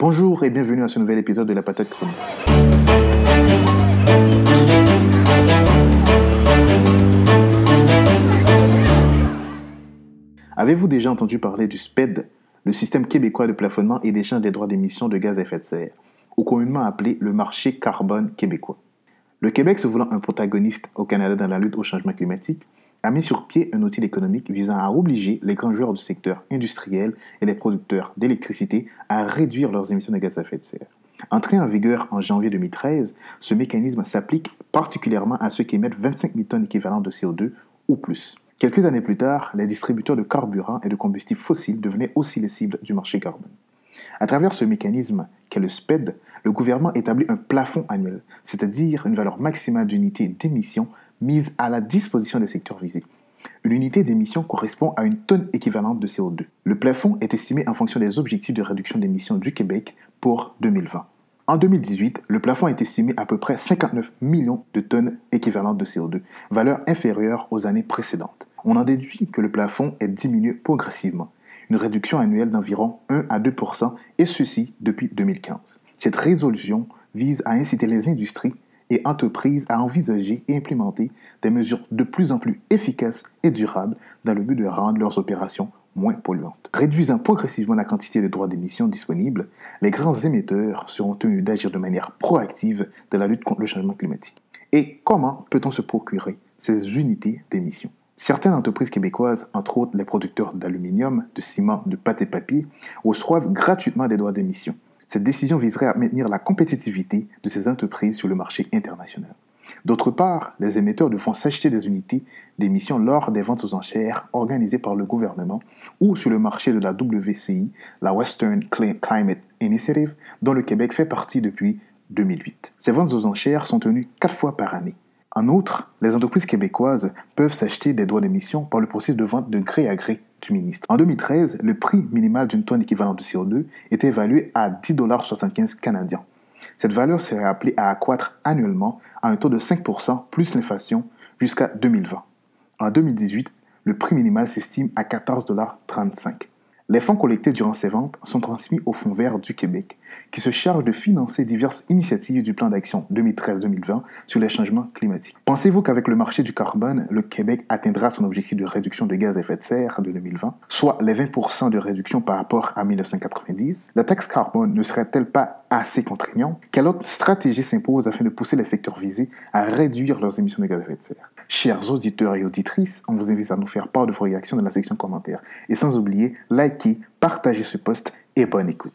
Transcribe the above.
Bonjour et bienvenue à ce nouvel épisode de la patate chronique. Avez-vous déjà entendu parler du SPED, le système québécois de plafonnement et d'échange des droits d'émission de gaz à effet de serre, ou communément appelé le marché carbone québécois? Le Québec, se voulant un protagoniste au Canada dans la lutte au changement climatique, a mis sur pied un outil économique visant à obliger les grands joueurs du secteur industriel et les producteurs d'électricité à réduire leurs émissions de gaz à effet de serre. Entré en vigueur en janvier 2013, ce mécanisme s'applique particulièrement à ceux qui émettent 25 000 tonnes équivalentes de CO2 ou plus. Quelques années plus tard, les distributeurs de carburant et de combustibles fossiles devenaient aussi les cibles du marché carbone. À travers ce mécanisme le SPED, le gouvernement établit un plafond annuel, c'est-à-dire une valeur maximale d'unité d'émission mise à la disposition des secteurs visés. Une unité d'émission correspond à une tonne équivalente de CO2. Le plafond est estimé en fonction des objectifs de réduction d'émissions du Québec pour 2020. En 2018, le plafond est estimé à peu près 59 millions de tonnes équivalentes de CO2, valeur inférieure aux années précédentes. On en déduit que le plafond est diminué progressivement, une réduction annuelle d'environ 1 à 2% et ceci depuis 2015. Cette résolution vise à inciter les industries et entreprises à envisager et implémenter des mesures de plus en plus efficaces et durables dans le but de rendre leurs opérations moins polluantes. Réduisant progressivement la quantité de droits d'émission disponibles, les grands émetteurs seront tenus d'agir de manière proactive dans la lutte contre le changement climatique. Et comment peut-on se procurer ces unités d'émission? Certaines entreprises québécoises, entre autres les producteurs d'aluminium, de ciment, de pâte et papier, reçoivent gratuitement des droits d'émission. Cette décision viserait à maintenir la compétitivité de ces entreprises sur le marché international. D'autre part, les émetteurs devront s'acheter des unités d'émission lors des ventes aux enchères organisées par le gouvernement ou sur le marché de la WCI, la Western Climate Initiative, dont le Québec fait partie depuis 2008. Ces ventes aux enchères sont tenues quatre fois par année. En outre, les entreprises québécoises peuvent s'acheter des droits d'émission par le processus de vente de gré à gré du ministre. En 2013, le prix minimal d'une tonne équivalente de CO2 était évalué à 10,75 canadiens. Cette valeur serait appelée à accroître annuellement à un taux de 5% plus l'inflation jusqu'à 2020. En 2018, le prix minimal s'estime à 14,35 les fonds collectés durant ces ventes sont transmis au Fonds vert du Québec, qui se charge de financer diverses initiatives du plan d'action 2013-2020 sur les changements climatiques. Pensez-vous qu'avec le marché du carbone, le Québec atteindra son objectif de réduction de gaz à effet de serre de 2020, soit les 20% de réduction par rapport à 1990 La taxe carbone ne serait-elle pas assez contraignante? Quelle autre stratégie s'impose afin de pousser les secteurs visés à réduire leurs émissions de gaz à effet de serre? Chers auditeurs et auditrices, on vous invite à nous faire part de vos réactions dans la section commentaires. Et sans oublier, like liker, partager ce post et bonne écoute.